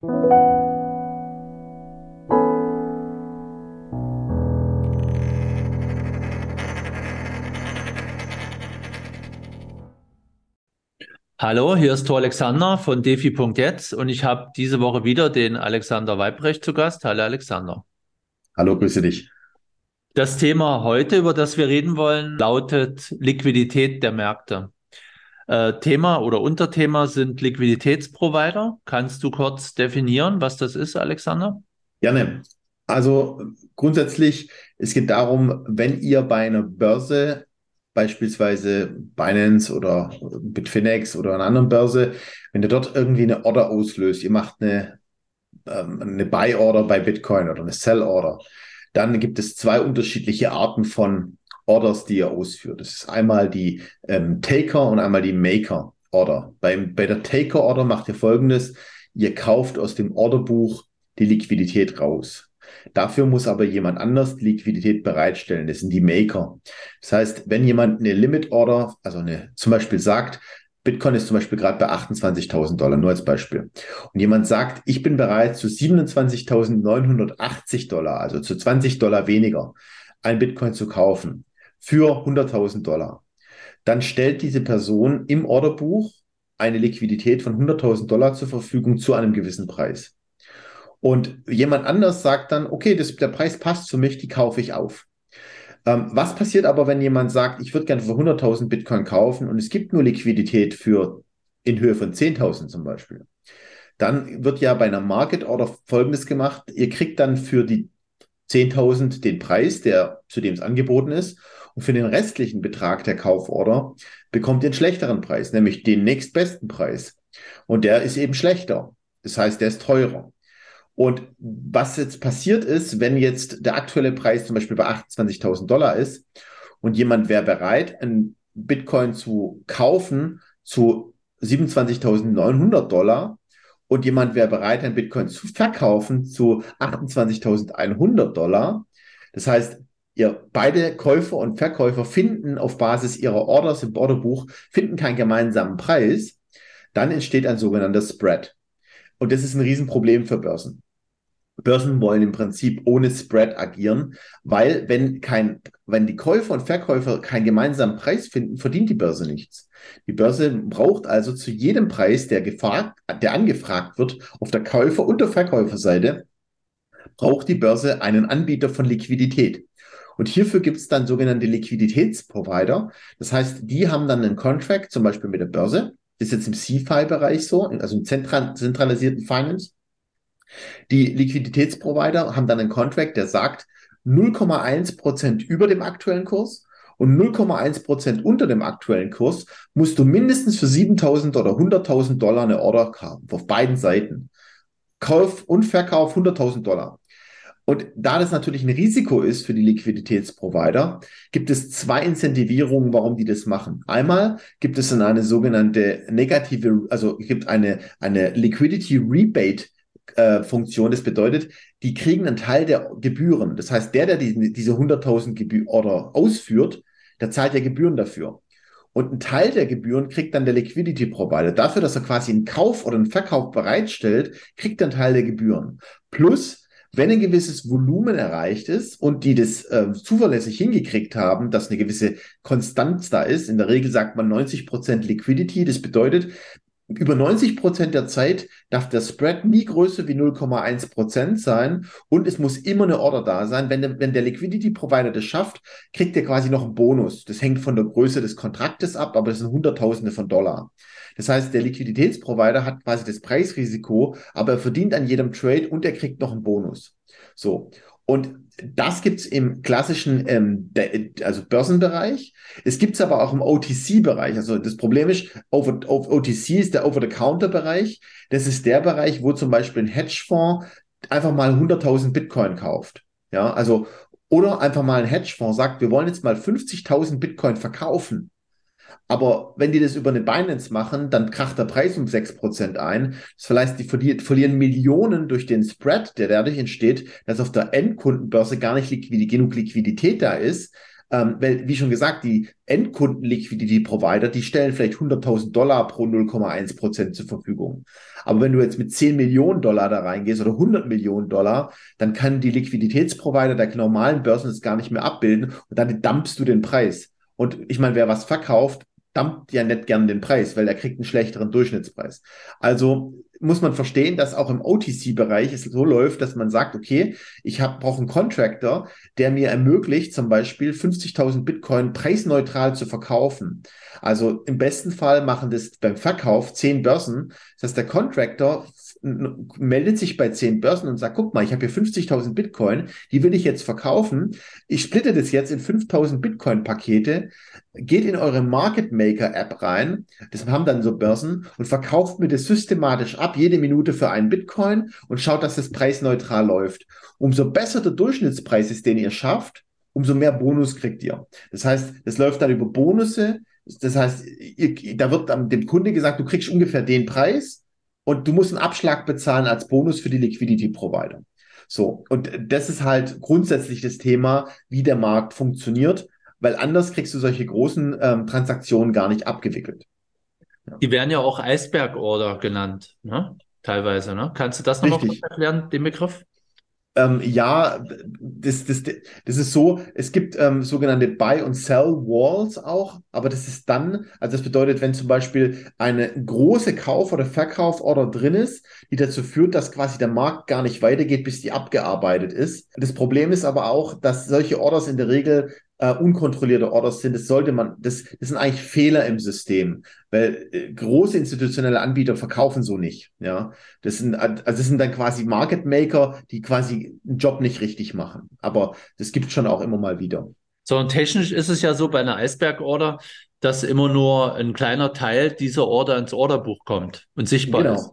Hallo, hier ist Tor Alexander von defi.jetzt und ich habe diese Woche wieder den Alexander Weibrecht zu Gast. Hallo Alexander. Hallo, grüße dich. Das Thema heute, über das wir reden wollen, lautet Liquidität der Märkte. Äh, Thema oder Unterthema sind Liquiditätsprovider. Kannst du kurz definieren, was das ist, Alexander? Gerne. Also grundsätzlich, es geht darum, wenn ihr bei einer Börse beispielsweise Binance oder Bitfinex oder einer anderen Börse, wenn ihr dort irgendwie eine Order auslöst, ihr macht eine, ähm, eine Buy-Order bei Bitcoin oder eine Sell-Order, dann gibt es zwei unterschiedliche Arten von Orders, die ihr ausführt. Das ist einmal die ähm, Taker und einmal die Maker Order. Bei, bei der Taker Order macht ihr folgendes. Ihr kauft aus dem Orderbuch die Liquidität raus. Dafür muss aber jemand anders Liquidität bereitstellen. Das sind die Maker. Das heißt, wenn jemand eine Limit Order, also eine, zum Beispiel sagt, Bitcoin ist zum Beispiel gerade bei 28.000 Dollar, nur als Beispiel. Und jemand sagt, ich bin bereit zu 27.980 Dollar, also zu 20 Dollar weniger, ein Bitcoin zu kaufen für 100.000 Dollar. Dann stellt diese Person im Orderbuch eine Liquidität von 100.000 Dollar zur Verfügung zu einem gewissen Preis. Und jemand anders sagt dann, okay, das, der Preis passt für mich, die kaufe ich auf. Ähm, was passiert aber, wenn jemand sagt, ich würde gerne für 100.000 Bitcoin kaufen und es gibt nur Liquidität für in Höhe von 10.000 zum Beispiel? Dann wird ja bei einer Market Order Folgendes gemacht. Ihr kriegt dann für die 10.000 den Preis, der zu dem es angeboten ist. Und für den restlichen Betrag der Kauforder bekommt ihr einen schlechteren Preis, nämlich den nächstbesten Preis. Und der ist eben schlechter. Das heißt, der ist teurer. Und was jetzt passiert ist, wenn jetzt der aktuelle Preis zum Beispiel bei 28.000 Dollar ist und jemand wäre bereit, einen Bitcoin zu kaufen zu 27.900 Dollar und jemand wäre bereit, einen Bitcoin zu verkaufen zu 28.100 Dollar. Das heißt, ihr beide Käufer und Verkäufer finden auf Basis ihrer Orders im Orderbuch finden keinen gemeinsamen Preis, dann entsteht ein sogenannter Spread. Und das ist ein Riesenproblem für Börsen. Börsen wollen im Prinzip ohne Spread agieren, weil wenn kein, wenn die Käufer und Verkäufer keinen gemeinsamen Preis finden, verdient die Börse nichts. Die Börse braucht also zu jedem Preis, der gefragt, der angefragt wird, auf der Käufer- und der Verkäuferseite, braucht die Börse einen Anbieter von Liquidität. Und hierfür gibt es dann sogenannte Liquiditätsprovider. Das heißt, die haben dann einen Contract, zum Beispiel mit der Börse. Das ist jetzt im CFI-Bereich so, also im zentralisierten Finance. Die Liquiditätsprovider haben dann einen Contract, der sagt 0,1 Prozent über dem aktuellen Kurs und 0,1 Prozent unter dem aktuellen Kurs musst du mindestens für 7000 oder 100.000 Dollar eine Order haben, auf beiden Seiten. Kauf und Verkauf 100.000 Dollar. Und da das natürlich ein Risiko ist für die Liquiditätsprovider, gibt es zwei Incentivierungen, warum die das machen. Einmal gibt es dann eine sogenannte negative, also gibt eine, eine Liquidity Rebate äh, Funktion. Das bedeutet, die kriegen einen Teil der Gebühren. Das heißt, der, der die, diese 100.000 Gebühr oder ausführt, der zahlt ja Gebühren dafür. Und ein Teil der Gebühren kriegt dann der Liquidity Provider. Dafür, dass er quasi einen Kauf oder einen Verkauf bereitstellt, kriegt er einen Teil der Gebühren. Plus, wenn ein gewisses Volumen erreicht ist und die das äh, zuverlässig hingekriegt haben, dass eine gewisse Konstanz da ist, in der Regel sagt man 90% Liquidity, das bedeutet, über 90 Prozent der Zeit darf der Spread nie größer wie 0,1 Prozent sein und es muss immer eine Order da sein. Wenn der, wenn der Liquidity Provider das schafft, kriegt er quasi noch einen Bonus. Das hängt von der Größe des Kontraktes ab, aber das sind Hunderttausende von Dollar. Das heißt, der Liquiditätsprovider hat quasi das Preisrisiko, aber er verdient an jedem Trade und er kriegt noch einen Bonus. So. Und das gibt's im klassischen ähm, also Börsenbereich. Es gibt's aber auch im OTC-Bereich. Also das Problem ist, over, OTC ist der Over-the-Counter-Bereich. Das ist der Bereich, wo zum Beispiel ein Hedgefonds einfach mal 100.000 Bitcoin kauft. Ja, also oder einfach mal ein Hedgefonds sagt, wir wollen jetzt mal 50.000 Bitcoin verkaufen. Aber wenn die das über eine Binance machen, dann kracht der Preis um 6% ein. Das heißt, die verlieren Millionen durch den Spread, der dadurch entsteht, dass auf der Endkundenbörse gar nicht liquid, genug Liquidität da ist, Ähm, weil, wie schon gesagt, die Endkunden-Liquidity-Provider, die stellen vielleicht 100.000 Dollar pro 0,1 Prozent zur Verfügung. Aber wenn du jetzt mit 10 Millionen Dollar da reingehst oder 100 Millionen Dollar, dann kann die Liquiditätsprovider der normalen Börsen das gar nicht mehr abbilden und dann dumpst du den Preis. Und ich meine, wer was verkauft, dumpt ja nicht gern den Preis, weil er kriegt einen schlechteren Durchschnittspreis. Also muss man verstehen, dass auch im OTC-Bereich es so läuft, dass man sagt, okay, ich brauche einen Contractor, der mir ermöglicht, zum Beispiel 50.000 Bitcoin preisneutral zu verkaufen. Also im besten Fall machen das beim Verkauf zehn Börsen. Das heißt, der Contractor meldet sich bei zehn Börsen und sagt, guck mal, ich habe hier 50.000 Bitcoin, die will ich jetzt verkaufen. Ich splitte das jetzt in 5.000 Bitcoin-Pakete, geht in eure Market Maker App rein, das haben dann so Börsen und verkauft mir das systematisch ab, jede Minute für einen Bitcoin und schaut, dass das preisneutral läuft. Umso besser der Durchschnittspreis ist, den ihr schafft, umso mehr Bonus kriegt ihr. Das heißt, das läuft dann über Bonusse. Das heißt, ihr, da wird dem Kunde gesagt, du kriegst ungefähr den Preis und du musst einen Abschlag bezahlen als Bonus für die Liquidity Provider. So, und das ist halt grundsätzlich das Thema, wie der Markt funktioniert, weil anders kriegst du solche großen ähm, Transaktionen gar nicht abgewickelt. Ja. Die werden ja auch Eisberg-Order genannt, ne? teilweise. Ne? Kannst du das nochmal erklären, den Begriff? Ähm, ja, das, das, das ist so, es gibt ähm, sogenannte Buy- und Sell-Walls auch, aber das ist dann, also das bedeutet, wenn zum Beispiel eine große Kauf- oder Verkauforder drin ist, die dazu führt, dass quasi der Markt gar nicht weitergeht, bis die abgearbeitet ist. Das Problem ist aber auch, dass solche Orders in der Regel äh, unkontrollierte Orders sind, das sollte man, das, das sind eigentlich Fehler im System, weil äh, große institutionelle Anbieter verkaufen so nicht. Ja, das sind also das sind dann quasi Market Maker, die quasi einen Job nicht richtig machen. Aber das gibt schon auch immer mal wieder. So und technisch ist es ja so bei einer Eisberg-Order, dass immer nur ein kleiner Teil dieser Order ins Orderbuch kommt und sichtbar genau. ist.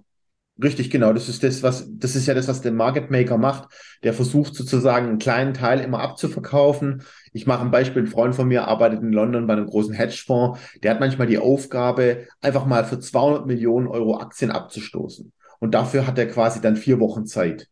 Richtig, genau. Das ist das, was, das ist ja das, was der Market Maker macht. Der versucht sozusagen einen kleinen Teil immer abzuverkaufen. Ich mache ein Beispiel. Ein Freund von mir arbeitet in London bei einem großen Hedgefonds. Der hat manchmal die Aufgabe, einfach mal für 200 Millionen Euro Aktien abzustoßen. Und dafür hat er quasi dann vier Wochen Zeit.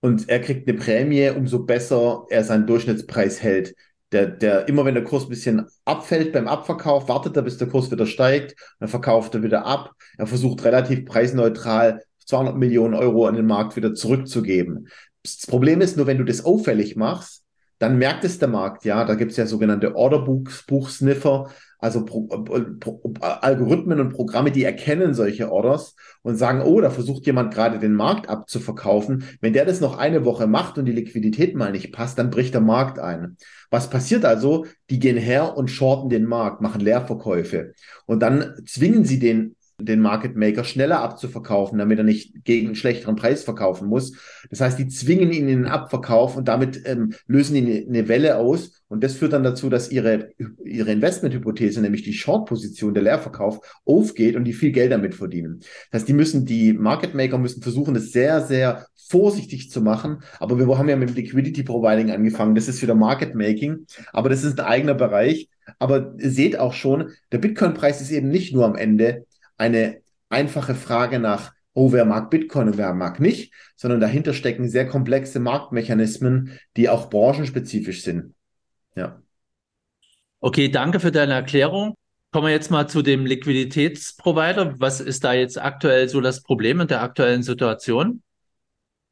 Und er kriegt eine Prämie, umso besser er seinen Durchschnittspreis hält. Der, der, immer wenn der Kurs ein bisschen abfällt beim Abverkauf, wartet er, bis der Kurs wieder steigt, dann verkauft er wieder ab. Er versucht relativ preisneutral 200 Millionen Euro an den Markt wieder zurückzugeben. Das Problem ist nur, wenn du das auffällig machst, dann merkt es der Markt, ja, da gibt es ja sogenannte Orderbuch-Sniffer, also Pro, Pro, Algorithmen und Programme, die erkennen solche Orders und sagen, oh, da versucht jemand gerade den Markt abzuverkaufen. Wenn der das noch eine Woche macht und die Liquidität mal nicht passt, dann bricht der Markt ein. Was passiert also? Die gehen her und shorten den Markt, machen Leerverkäufe und dann zwingen sie den den Market Maker schneller abzuverkaufen, damit er nicht gegen einen schlechteren Preis verkaufen muss. Das heißt, die zwingen ihn in den Abverkauf und damit ähm, lösen ihn eine Welle aus. Und das führt dann dazu, dass ihre, ihre Investmenthypothese, nämlich die Short-Position, der Leerverkauf, aufgeht und die viel Geld damit verdienen. Das heißt, die müssen, die Market Maker müssen versuchen, das sehr, sehr vorsichtig zu machen. Aber wir haben ja mit Liquidity Providing angefangen. Das ist wieder Market Making. Aber das ist ein eigener Bereich. Aber ihr seht auch schon, der Bitcoin-Preis ist eben nicht nur am Ende eine einfache Frage nach, oh, wer mag Bitcoin und wer mag nicht, sondern dahinter stecken sehr komplexe Marktmechanismen, die auch branchenspezifisch sind. Ja. Okay, danke für deine Erklärung. Kommen wir jetzt mal zu dem Liquiditätsprovider. Was ist da jetzt aktuell so das Problem in der aktuellen Situation?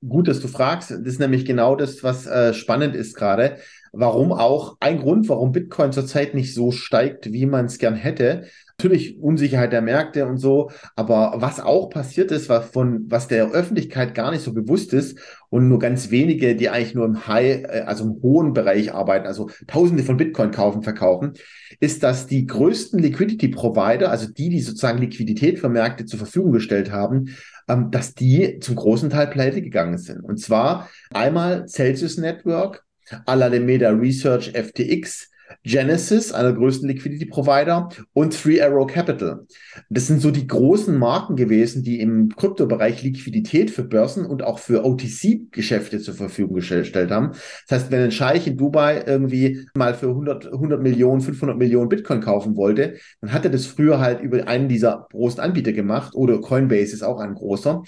Gut, dass du fragst. Das ist nämlich genau das, was äh, spannend ist gerade. Warum auch ein Grund, warum Bitcoin zurzeit nicht so steigt, wie man es gern hätte, natürlich Unsicherheit der Märkte und so, aber was auch passiert ist, was von was der Öffentlichkeit gar nicht so bewusst ist und nur ganz wenige, die eigentlich nur im High, äh, also im hohen Bereich arbeiten, also Tausende von Bitcoin kaufen, verkaufen, ist, dass die größten Liquidity Provider, also die, die sozusagen Liquidität für Märkte zur Verfügung gestellt haben, ähm, dass die zum großen Teil pleite gegangen sind. Und zwar einmal Celsius Network, Alameda Research FTX, Genesis, einer der größten Liquidity-Provider, und Three Arrow Capital. Das sind so die großen Marken gewesen, die im Kryptobereich Liquidität für Börsen und auch für OTC-Geschäfte zur Verfügung gestellt haben. Das heißt, wenn ein Scheich in Dubai irgendwie mal für 100, 100 Millionen, 500 Millionen Bitcoin kaufen wollte, dann hat er das früher halt über einen dieser großen Anbieter gemacht oder Coinbase ist auch ein großer.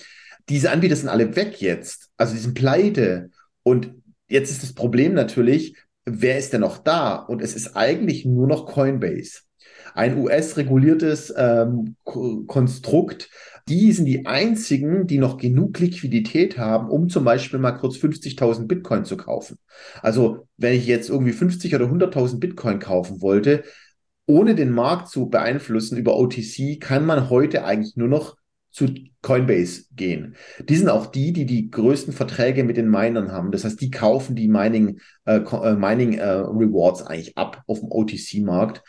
Diese Anbieter sind alle weg jetzt. Also die sind pleite. Und jetzt ist das Problem natürlich, wer ist denn noch da? Und es ist eigentlich nur noch Coinbase. Ein US-reguliertes ähm, Konstrukt, die sind die einzigen, die noch genug Liquidität haben, um zum Beispiel mal kurz 50.000 Bitcoin zu kaufen. Also wenn ich jetzt irgendwie 50 oder 100.000 Bitcoin kaufen wollte, ohne den Markt zu beeinflussen über OTC, kann man heute eigentlich nur noch zu Coinbase gehen. Die sind auch die, die die größten Verträge mit den Minern haben. Das heißt, die kaufen die Mining, äh, äh, Mining äh, Rewards eigentlich ab auf dem OTC-Markt.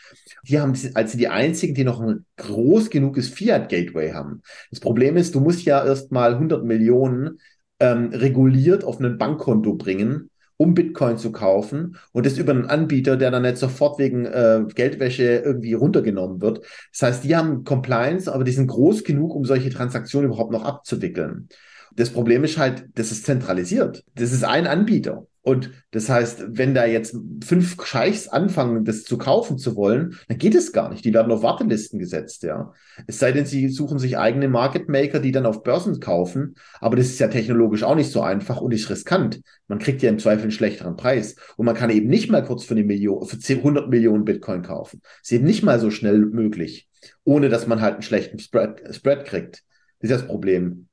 Die haben also die einzigen, die noch ein groß genuges Fiat-Gateway haben. Das Problem ist, du musst ja erst mal 100 Millionen ähm, reguliert auf ein Bankkonto bringen, um Bitcoin zu kaufen und das über einen Anbieter, der dann nicht sofort wegen äh, Geldwäsche irgendwie runtergenommen wird. Das heißt, die haben Compliance, aber die sind groß genug, um solche Transaktionen überhaupt noch abzuwickeln. Das Problem ist halt, das ist zentralisiert. Das ist ein Anbieter. Und das heißt, wenn da jetzt fünf Scheichs anfangen, das zu kaufen zu wollen, dann geht es gar nicht. Die werden auf Wartelisten gesetzt, ja. Es sei denn, sie suchen sich eigene Market Maker, die dann auf Börsen kaufen. Aber das ist ja technologisch auch nicht so einfach und ist riskant. Man kriegt ja im Zweifel einen schlechteren Preis. Und man kann eben nicht mal kurz für eine Million, für 100 Millionen Bitcoin kaufen. Ist eben nicht mal so schnell möglich, ohne dass man halt einen schlechten Spread, Spread kriegt. Das ist das Problem.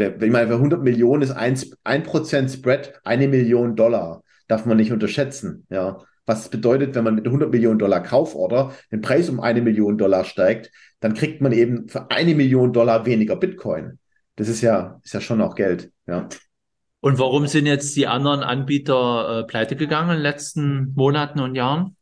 Ich meine, für 100 Millionen ist ein, ein Prozent Spread eine Million Dollar. Darf man nicht unterschätzen. Ja. Was bedeutet, wenn man mit 100 Millionen Dollar Kauforder den Preis um eine Million Dollar steigt, dann kriegt man eben für eine Million Dollar weniger Bitcoin. Das ist ja, ist ja schon auch Geld. Ja. Und warum sind jetzt die anderen Anbieter äh, pleite gegangen in den letzten Monaten und Jahren?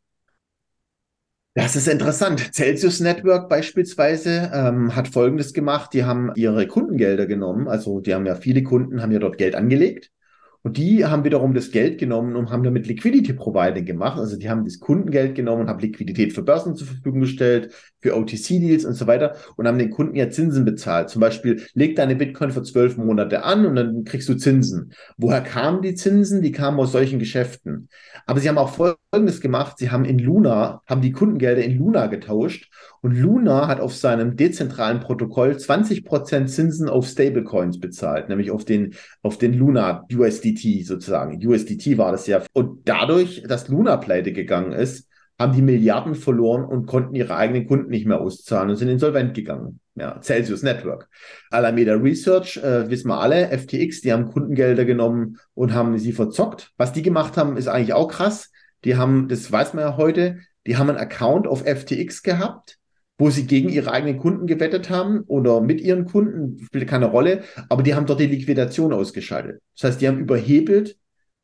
Das ist interessant. Celsius Network beispielsweise ähm, hat Folgendes gemacht. Die haben ihre Kundengelder genommen. Also die haben ja viele Kunden, haben ja dort Geld angelegt und die haben wiederum das Geld genommen und haben damit Liquidity Providing gemacht. Also die haben das Kundengeld genommen und haben Liquidität für Börsen zur Verfügung gestellt, für OTC-Deals und so weiter und haben den Kunden ja Zinsen bezahlt. Zum Beispiel, leg deine Bitcoin für zwölf Monate an und dann kriegst du Zinsen. Woher kamen die Zinsen? Die kamen aus solchen Geschäften. Aber sie haben auch Folgendes gemacht. Sie haben in Luna, haben die Kundengelder in Luna getauscht und Luna hat auf seinem dezentralen Protokoll 20% Zinsen auf Stablecoins bezahlt, nämlich auf den, auf den Luna USDT sozusagen. USDT war das ja. Und dadurch, dass Luna pleite gegangen ist, haben die Milliarden verloren und konnten ihre eigenen Kunden nicht mehr auszahlen und sind insolvent gegangen. Ja, Celsius Network. Alameda Research, äh, wissen wir alle, FTX, die haben Kundengelder genommen und haben sie verzockt. Was die gemacht haben, ist eigentlich auch krass. Die haben, das weiß man ja heute, die haben einen Account auf FTX gehabt wo sie gegen ihre eigenen Kunden gewettet haben oder mit ihren Kunden, spielt keine Rolle, aber die haben dort die Liquidation ausgeschaltet. Das heißt, die haben überhebelt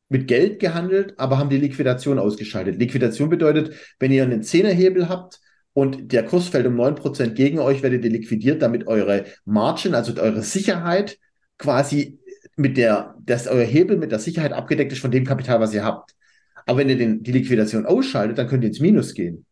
mit Geld gehandelt, aber haben die Liquidation ausgeschaltet. Liquidation bedeutet, wenn ihr einen Zehnerhebel habt und der Kurs fällt um neun Prozent gegen euch, werdet ihr liquidiert, damit eure Margin, also eure Sicherheit quasi mit der, dass euer Hebel mit der Sicherheit abgedeckt ist von dem Kapital, was ihr habt. Aber wenn ihr den, die Liquidation ausschaltet, dann könnt ihr ins Minus gehen.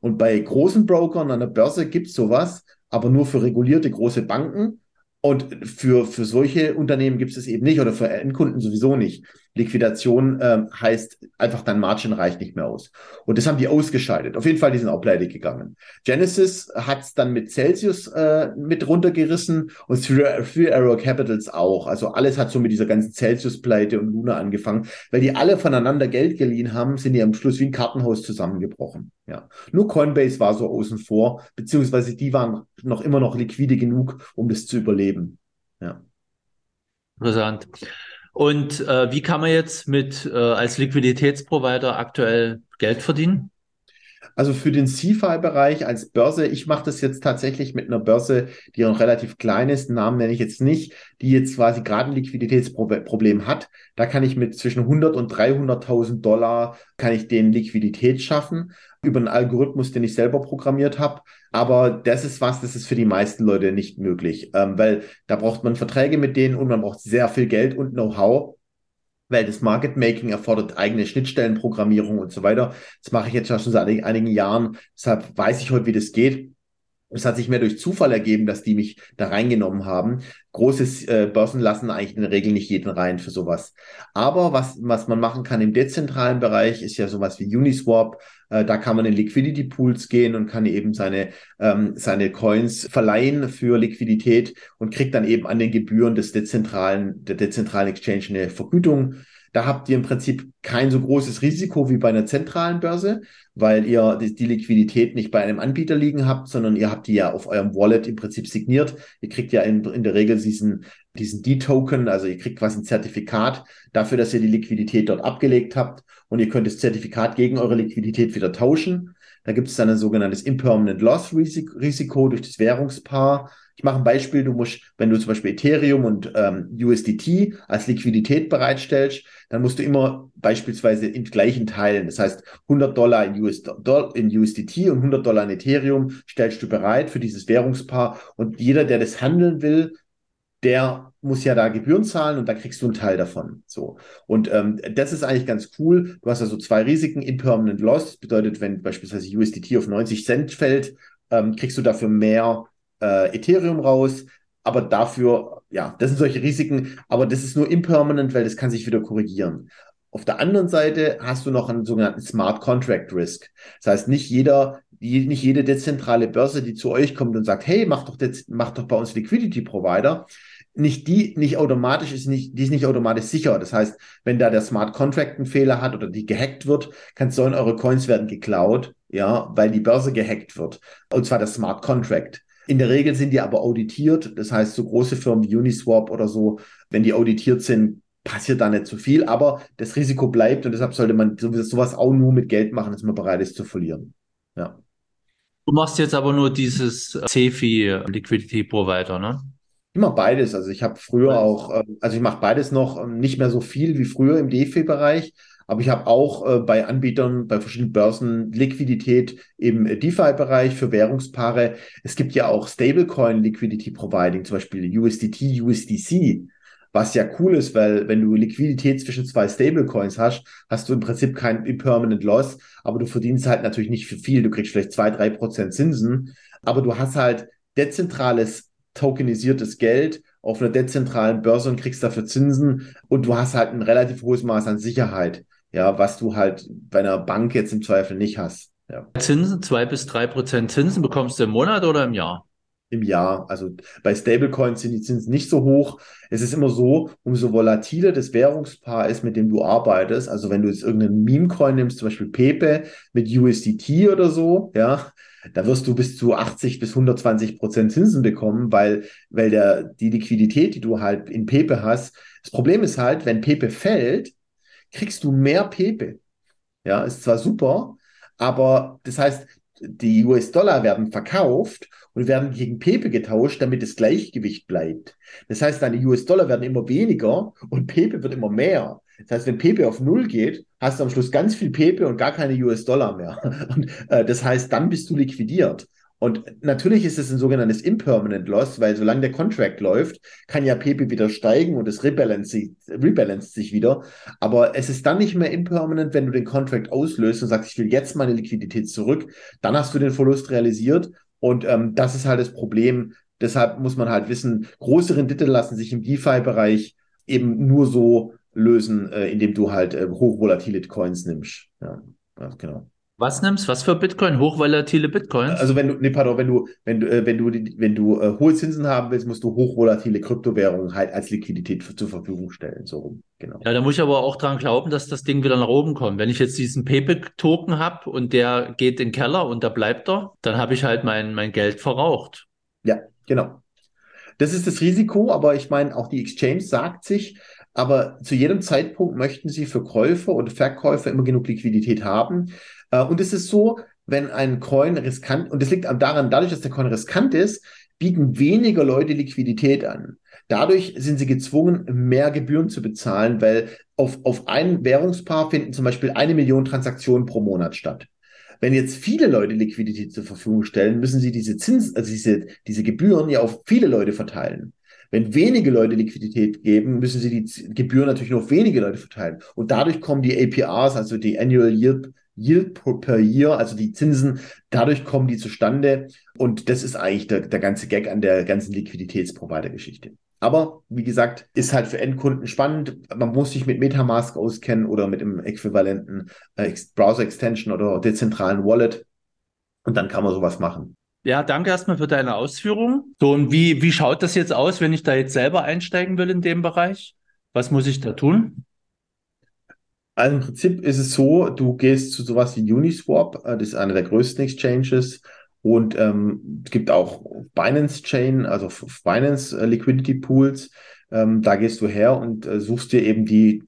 Und bei großen Brokern an der Börse gibt es sowas, aber nur für regulierte große Banken. Und für, für solche Unternehmen gibt es es eben nicht oder für Endkunden sowieso nicht. Liquidation ähm, heißt einfach, dein Margin reicht nicht mehr aus. Und das haben die ausgeschaltet. Auf jeden Fall, die sind auch pleite gegangen. Genesis hat es dann mit Celsius äh, mit runtergerissen und Three Arrow Capitals auch. Also alles hat so mit dieser ganzen Celsius-Pleite und Luna angefangen. Weil die alle voneinander Geld geliehen haben, sind die am Schluss wie ein Kartenhaus zusammengebrochen. Ja. Nur Coinbase war so außen vor, beziehungsweise die waren noch immer noch liquide genug, um das zu überleben. Ja. Interessant. Und äh, wie kann man jetzt mit äh, als Liquiditätsprovider aktuell Geld verdienen? Also für den CFI-Bereich als Börse, ich mache das jetzt tatsächlich mit einer Börse, die noch relativ klein ist, Namen nenne ich jetzt nicht, die jetzt quasi gerade ein Liquiditätsproblem hat. Da kann ich mit zwischen 100 und 300.000 Dollar, kann ich den Liquidität schaffen über einen Algorithmus, den ich selber programmiert habe. Aber das ist was, das ist für die meisten Leute nicht möglich, ähm, weil da braucht man Verträge mit denen und man braucht sehr viel Geld und Know-how weil das Market Making erfordert eigene Schnittstellenprogrammierung und so weiter. Das mache ich jetzt schon seit einigen Jahren. Deshalb weiß ich heute, wie das geht. Es hat sich mehr durch Zufall ergeben, dass die mich da reingenommen haben. große äh, Börsen lassen eigentlich in der Regel nicht jeden rein für sowas. Aber was, was man machen kann im dezentralen Bereich, ist ja sowas wie Uniswap. Äh, da kann man in Liquidity Pools gehen und kann eben seine, ähm, seine Coins verleihen für Liquidität und kriegt dann eben an den Gebühren des dezentralen, der dezentralen Exchange eine Vergütung. Da habt ihr im Prinzip kein so großes Risiko wie bei einer zentralen Börse, weil ihr die, Liquidität nicht bei einem Anbieter liegen habt, sondern ihr habt die ja auf eurem Wallet im Prinzip signiert. Ihr kriegt ja in, in der Regel diesen, diesen D-Token, also ihr kriegt quasi ein Zertifikat dafür, dass ihr die Liquidität dort abgelegt habt und ihr könnt das Zertifikat gegen eure Liquidität wieder tauschen. Da gibt es dann ein sogenanntes Impermanent Loss Risiko durch das Währungspaar. Ich mache ein Beispiel, du musst, wenn du zum Beispiel Ethereum und ähm, USDT als Liquidität bereitstellst, dann musst du immer beispielsweise in gleichen Teilen, das heißt 100 Dollar in, US, in USDT und 100 Dollar in Ethereum stellst du bereit für dieses Währungspaar und jeder, der das handeln will, der muss ja da Gebühren zahlen und da kriegst du einen Teil davon. So. Und ähm, das ist eigentlich ganz cool. Du hast also zwei Risiken, Impermanent Loss. Das bedeutet, wenn beispielsweise USDT auf 90 Cent fällt, ähm, kriegst du dafür mehr äh, Ethereum raus. Aber dafür, ja, das sind solche Risiken, aber das ist nur impermanent, weil das kann sich wieder korrigieren. Auf der anderen Seite hast du noch einen sogenannten Smart Contract Risk. Das heißt, nicht jeder, nicht jede dezentrale Börse, die zu euch kommt und sagt, hey, mach doch, mach doch bei uns Liquidity Provider, nicht die nicht automatisch ist nicht, die ist nicht automatisch sicher. Das heißt, wenn da der Smart Contract einen Fehler hat oder die gehackt wird, kann sollen eure Coins werden geklaut, ja, weil die Börse gehackt wird. Und zwar der Smart Contract. In der Regel sind die aber auditiert. Das heißt, so große Firmen wie Uniswap oder so, wenn die auditiert sind, passiert da nicht so viel, aber das Risiko bleibt und deshalb sollte man sowas auch nur mit Geld machen, dass man bereit ist zu verlieren. Ja. Du machst jetzt aber nur dieses CFI Liquidity Provider, ne? Immer beides. Also ich habe früher auch, ähm, also ich mache beides noch ähm, nicht mehr so viel wie früher im DeFi-Bereich, aber ich habe auch äh, bei Anbietern, bei verschiedenen Börsen Liquidität im DeFi-Bereich für Währungspaare. Es gibt ja auch Stablecoin Liquidity Providing, zum Beispiel USDT, USDC, was ja cool ist, weil wenn du Liquidität zwischen zwei Stablecoins hast, hast du im Prinzip kein Impermanent Loss, aber du verdienst halt natürlich nicht für viel. Du kriegst vielleicht zwei, drei Prozent Zinsen, aber du hast halt dezentrales tokenisiertes Geld auf einer dezentralen Börse und kriegst dafür Zinsen und du hast halt ein relativ hohes Maß an Sicherheit, ja, was du halt bei einer Bank jetzt im Zweifel nicht hast. Ja. Zinsen, zwei bis drei Prozent Zinsen bekommst du im Monat oder im Jahr? Im Jahr. Also bei Stablecoins sind die Zinsen nicht so hoch. Es ist immer so, umso volatiler das Währungspaar ist, mit dem du arbeitest. Also wenn du jetzt irgendeinen Meme-Coin nimmst, zum Beispiel Pepe mit USDT oder so, ja, da wirst du bis zu 80 bis 120 Prozent Zinsen bekommen, weil, weil der, die Liquidität, die du halt in Pepe hast, das Problem ist halt, wenn Pepe fällt, kriegst du mehr Pepe. Ja, ist zwar super, aber das heißt, die US-Dollar werden verkauft und werden gegen Pepe getauscht, damit das Gleichgewicht bleibt. Das heißt, deine US-Dollar werden immer weniger und Pepe wird immer mehr. Das heißt, wenn Pepe auf Null geht, hast du am Schluss ganz viel Pepe und gar keine US-Dollar mehr. Und äh, das heißt, dann bist du liquidiert. Und natürlich ist es ein sogenanntes Impermanent Loss, weil solange der Contract läuft, kann ja Pepe wieder steigen und es rebalanced, rebalanced sich wieder. Aber es ist dann nicht mehr impermanent, wenn du den Contract auslöst und sagst, ich will jetzt meine Liquidität zurück. Dann hast du den Verlust realisiert. Und ähm, das ist halt das Problem. Deshalb muss man halt wissen, große Rendite lassen sich im DeFi-Bereich eben nur so lösen, äh, indem du halt äh, hochvolatile Coins nimmst. Ja, ja, genau. Was nimmst? Was für Bitcoin? Hochvolatile Bitcoins? Also wenn du, nee, pardon, wenn du, wenn du, äh, wenn du, wenn du äh, hohe Zinsen haben willst, musst du hochvolatile Kryptowährungen halt als Liquidität für, zur Verfügung stellen. So rum. Genau. Ja, da muss ich aber auch dran glauben, dass das Ding wieder nach oben kommt. Wenn ich jetzt diesen Pepe-Token habe und der geht in den Keller und da bleibt er, dann habe ich halt mein, mein Geld verraucht. Ja, genau. Das ist das Risiko, aber ich meine, auch die Exchange sagt sich, aber zu jedem Zeitpunkt möchten sie für Käufer oder Verkäufer immer genug Liquidität haben. Äh, und es ist so, wenn ein Coin riskant, und das liegt daran, dadurch, dass der Coin riskant ist, bieten weniger Leute Liquidität an. Dadurch sind sie gezwungen, mehr Gebühren zu bezahlen, weil auf, auf ein Währungspaar finden zum Beispiel eine Million Transaktionen pro Monat statt. Wenn jetzt viele Leute Liquidität zur Verfügung stellen, müssen sie diese Zins, also diese, diese Gebühren ja auf viele Leute verteilen. Wenn wenige Leute Liquidität geben, müssen sie die Gebühren natürlich nur auf wenige Leute verteilen. Und dadurch kommen die APRs, also die Annual Yield, Yield per Year, also die Zinsen, dadurch kommen die zustande. Und das ist eigentlich der, der ganze Gag an der ganzen Liquiditätsprovider-Geschichte. Aber wie gesagt, ist halt für Endkunden spannend. Man muss sich mit Metamask auskennen oder mit dem äquivalenten äh, Browser-Extension oder dezentralen Wallet. Und dann kann man sowas machen. Ja, danke erstmal für deine Ausführungen. So, und wie, wie schaut das jetzt aus, wenn ich da jetzt selber einsteigen will in dem Bereich? Was muss ich da tun? Also im Prinzip ist es so, du gehst zu sowas wie Uniswap, äh, das ist einer der größten Exchanges. Und ähm, es gibt auch Binance Chain, also Binance äh, Liquidity Pools. Ähm, da gehst du her und äh, suchst dir eben die,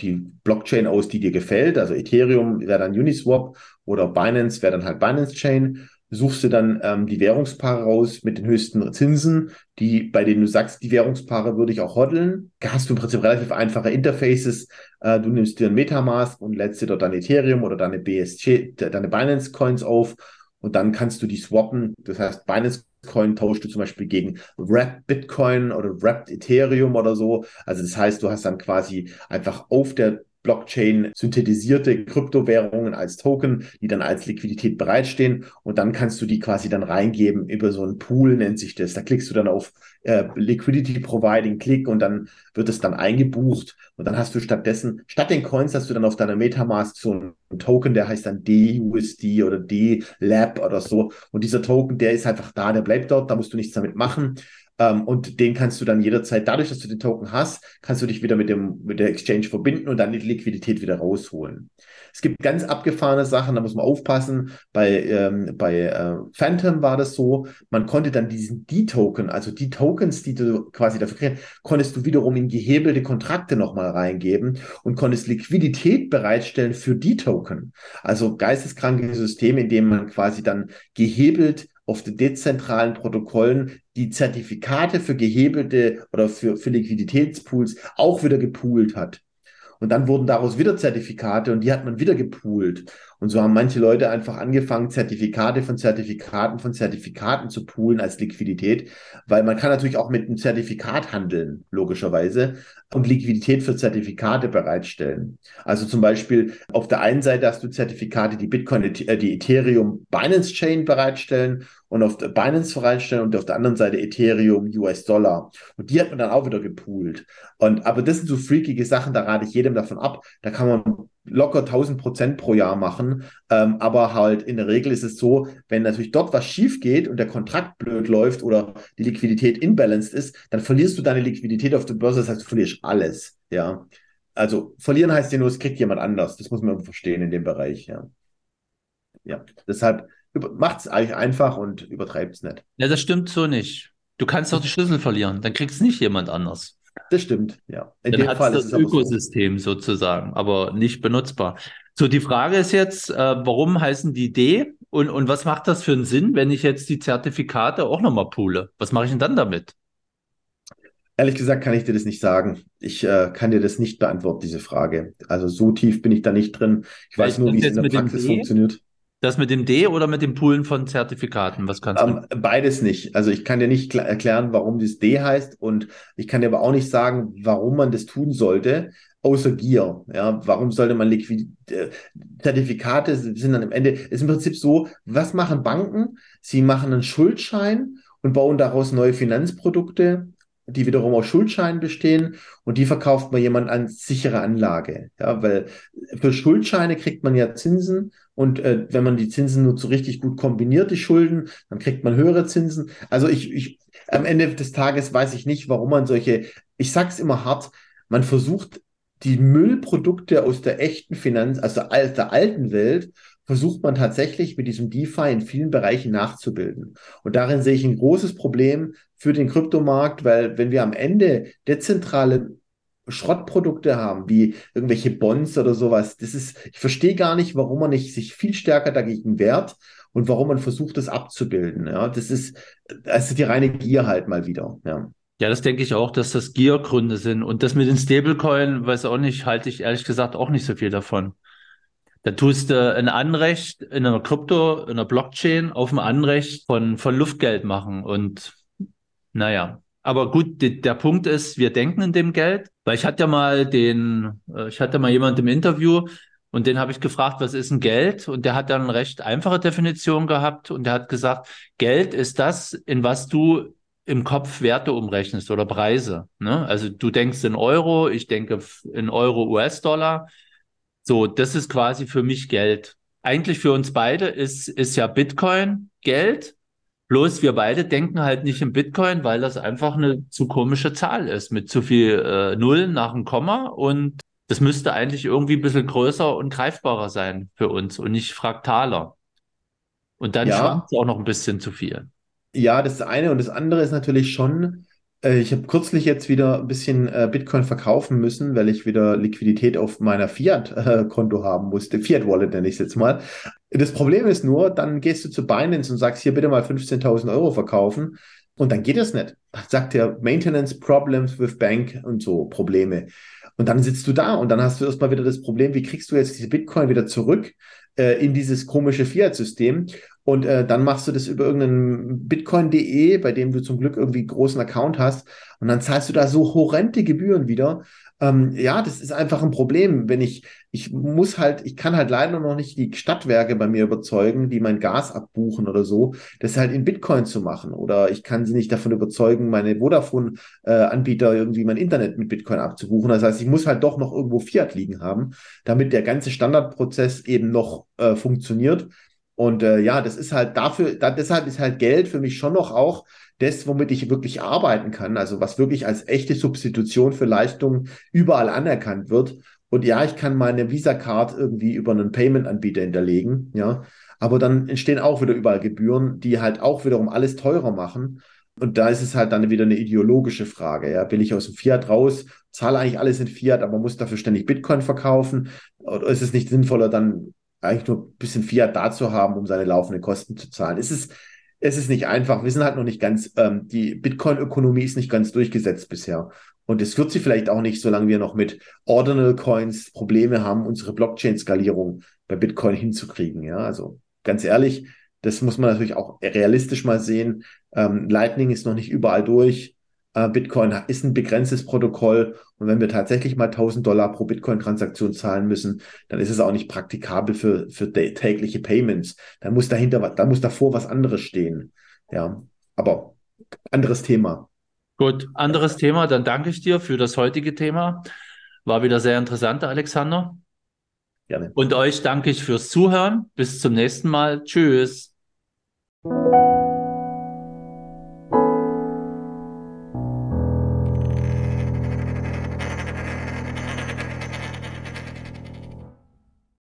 die Blockchain aus, die dir gefällt. Also Ethereum wäre dann Uniswap oder Binance wäre dann halt Binance Chain suchst du dann ähm, die Währungspaare raus mit den höchsten Zinsen, die, bei denen du sagst, die Währungspaare würde ich auch hoddeln. Da hast du im Prinzip relativ einfache Interfaces. Äh, du nimmst dir ein Metamask und lädst dir dort dein Ethereum oder deine BSC, deine Binance Coins auf und dann kannst du die swappen. Das heißt, Binance Coin tauschst du zum Beispiel gegen Wrapped Bitcoin oder Wrapped Ethereum oder so. Also das heißt, du hast dann quasi einfach auf der Blockchain synthetisierte Kryptowährungen als Token, die dann als Liquidität bereitstehen. Und dann kannst du die quasi dann reingeben über so einen Pool, nennt sich das. Da klickst du dann auf äh, Liquidity Providing Click und dann wird es dann eingebucht. Und dann hast du stattdessen, statt den Coins, hast du dann auf deiner Metamask so einen Token, der heißt dann DUSD oder D-Lab oder so. Und dieser Token, der ist einfach da, der bleibt dort, da musst du nichts damit machen. Ähm, und den kannst du dann jederzeit, dadurch, dass du den Token hast, kannst du dich wieder mit, dem, mit der Exchange verbinden und dann die Liquidität wieder rausholen. Es gibt ganz abgefahrene Sachen, da muss man aufpassen. Bei, ähm, bei äh, Phantom war das so, man konnte dann diesen D-Token, also die Tokens, die du quasi dafür kriegst, konntest du wiederum in gehebelte Kontrakte nochmal reingeben und konntest Liquidität bereitstellen für die Token. Also geisteskranke Systeme, in denen man quasi dann gehebelt auf den dezentralen Protokollen die Zertifikate für gehebelte oder für, für Liquiditätspools auch wieder gepoolt hat. Und dann wurden daraus wieder Zertifikate und die hat man wieder gepoolt. Und so haben manche Leute einfach angefangen, Zertifikate von Zertifikaten von Zertifikaten zu poolen als Liquidität, weil man kann natürlich auch mit einem Zertifikat handeln, logischerweise, und Liquidität für Zertifikate bereitstellen. Also zum Beispiel auf der einen Seite hast du Zertifikate, die Bitcoin, äh, die Ethereum Binance Chain bereitstellen und auf Binance bereitstellen und auf der anderen Seite Ethereum US Dollar. Und die hat man dann auch wieder gepoolt. Und, aber das sind so freakige Sachen, da rate ich jedem davon ab. Da kann man locker 1000 Prozent pro Jahr machen. Ähm, aber halt in der Regel ist es so, wenn natürlich dort was schief geht und der Kontrakt blöd läuft oder die Liquidität imbalanced ist, dann verlierst du deine Liquidität auf der Börse. Das heißt, du verlierst alles. Ja. Also verlieren heißt ja nur, es kriegt jemand anders. Das muss man verstehen in dem Bereich. Ja. Ja. Deshalb macht es eigentlich einfach und übertreibt es nicht. Ja, das stimmt so nicht. Du kannst doch die Schlüssel verlieren. Dann kriegt es nicht jemand anders. Das stimmt, ja. In Dann dem Fall ist das Ökosystem so. sozusagen, aber nicht benutzbar. So, die Frage ist jetzt, äh, warum heißen die D und, und was macht das für einen Sinn, wenn ich jetzt die Zertifikate auch nochmal poole? Was mache ich denn dann damit? Ehrlich gesagt kann ich dir das nicht sagen. Ich äh, kann dir das nicht beantworten, diese Frage. Also so tief bin ich da nicht drin. Ich weiß nur, wie es in der Praxis funktioniert. Das mit dem D oder mit dem Poolen von Zertifikaten? Was kannst du? Ähm, beides nicht. Also ich kann dir nicht erklären, warum das D heißt und ich kann dir aber auch nicht sagen, warum man das tun sollte, außer Gier. Ja, warum sollte man Liquid äh, Zertifikate sind dann im Ende ist im Prinzip so, was machen Banken? Sie machen einen Schuldschein und bauen daraus neue Finanzprodukte die wiederum aus Schuldscheinen bestehen und die verkauft man jemand als sichere Anlage. Ja, weil für Schuldscheine kriegt man ja Zinsen und äh, wenn man die Zinsen nur so richtig gut kombiniert, die Schulden, dann kriegt man höhere Zinsen. Also ich, ich, am Ende des Tages weiß ich nicht, warum man solche, ich sag's immer hart, man versucht die Müllprodukte aus der echten Finanz, also aus der alten Welt, versucht man tatsächlich mit diesem DeFi in vielen Bereichen nachzubilden. Und darin sehe ich ein großes Problem für den Kryptomarkt, weil wenn wir am Ende dezentrale Schrottprodukte haben, wie irgendwelche Bonds oder sowas, das ist, ich verstehe gar nicht, warum man nicht sich viel stärker dagegen wehrt und warum man versucht, das abzubilden. Ja, das ist, also die reine Gier halt mal wieder. Ja. Ja, das denke ich auch, dass das Giergründe sind. Und das mit den Stablecoin, weiß auch nicht, halte ich ehrlich gesagt auch nicht so viel davon. Da tust du ein Anrecht in einer Krypto, in einer Blockchain auf ein Anrecht von, von Luftgeld machen. Und naja, aber gut, die, der Punkt ist, wir denken in dem Geld, weil ich hatte ja mal den, äh, ich hatte mal jemand im Interview und den habe ich gefragt, was ist ein Geld? Und der hat dann eine recht einfache Definition gehabt und der hat gesagt, Geld ist das, in was du im Kopf Werte umrechnest oder Preise. Ne? Also du denkst in Euro, ich denke in Euro US-Dollar. So, das ist quasi für mich Geld. Eigentlich für uns beide ist, ist ja Bitcoin Geld. Bloß wir beide denken halt nicht in Bitcoin, weil das einfach eine zu komische Zahl ist mit zu viel äh, Nullen nach dem Komma und das müsste eigentlich irgendwie ein bisschen größer und greifbarer sein für uns und nicht fraktaler. Und dann Ja, schwankt es auch noch ein bisschen zu viel. ja, das eine und das andere ist natürlich schon, äh, ich habe kürzlich jetzt wieder ein bisschen äh, Bitcoin verkaufen müssen, weil ich wieder Liquidität auf meiner Fiat-Konto haben musste. Fiat-Wallet nenne ich es jetzt mal. Das Problem ist nur, dann gehst du zu Binance und sagst, hier bitte mal 15.000 Euro verkaufen. Und dann geht das nicht. Dann sagt er Maintenance Problems with Bank und so Probleme. Und dann sitzt du da und dann hast du erstmal wieder das Problem, wie kriegst du jetzt diese Bitcoin wieder zurück äh, in dieses komische Fiat-System? Und äh, dann machst du das über irgendeinen Bitcoin.de, bei dem du zum Glück irgendwie großen Account hast. Und dann zahlst du da so horrende Gebühren wieder. Ähm, ja, das ist einfach ein Problem. Wenn ich, ich muss halt, ich kann halt leider noch nicht die Stadtwerke bei mir überzeugen, die mein Gas abbuchen oder so, das halt in Bitcoin zu machen. Oder ich kann sie nicht davon überzeugen, meine Vodafone-Anbieter irgendwie mein Internet mit Bitcoin abzubuchen. Das heißt, ich muss halt doch noch irgendwo Fiat liegen haben, damit der ganze Standardprozess eben noch äh, funktioniert. Und äh, ja, das ist halt dafür, da, deshalb ist halt Geld für mich schon noch auch das, womit ich wirklich arbeiten kann, also was wirklich als echte Substitution für Leistungen überall anerkannt wird. Und ja, ich kann meine Visa-Card irgendwie über einen Payment-Anbieter hinterlegen, ja. Aber dann entstehen auch wieder überall Gebühren, die halt auch wiederum alles teurer machen. Und da ist es halt dann wieder eine ideologische Frage. Ja, will ich aus dem Fiat raus, zahle eigentlich alles in Fiat, aber muss dafür ständig Bitcoin verkaufen? Oder ist es nicht sinnvoller, dann eigentlich nur ein bisschen Fiat da zu haben, um seine laufenden Kosten zu zahlen? Es ist, es ist nicht einfach. Wir sind halt noch nicht ganz, ähm, die Bitcoin-Ökonomie ist nicht ganz durchgesetzt bisher. Und es wird sie vielleicht auch nicht, solange wir noch mit Ordinal Coins Probleme haben, unsere Blockchain-Skalierung bei Bitcoin hinzukriegen. Ja, also ganz ehrlich, das muss man natürlich auch realistisch mal sehen. Ähm, Lightning ist noch nicht überall durch. Äh, Bitcoin ist ein begrenztes Protokoll. Und wenn wir tatsächlich mal 1000 Dollar pro Bitcoin-Transaktion zahlen müssen, dann ist es auch nicht praktikabel für, für tägliche Payments. Da muss dahinter, da muss davor was anderes stehen. Ja, aber anderes Thema. Gut, anderes Thema. Dann danke ich dir für das heutige Thema. War wieder sehr interessant, Alexander. Gerne. Und euch danke ich fürs Zuhören. Bis zum nächsten Mal. Tschüss.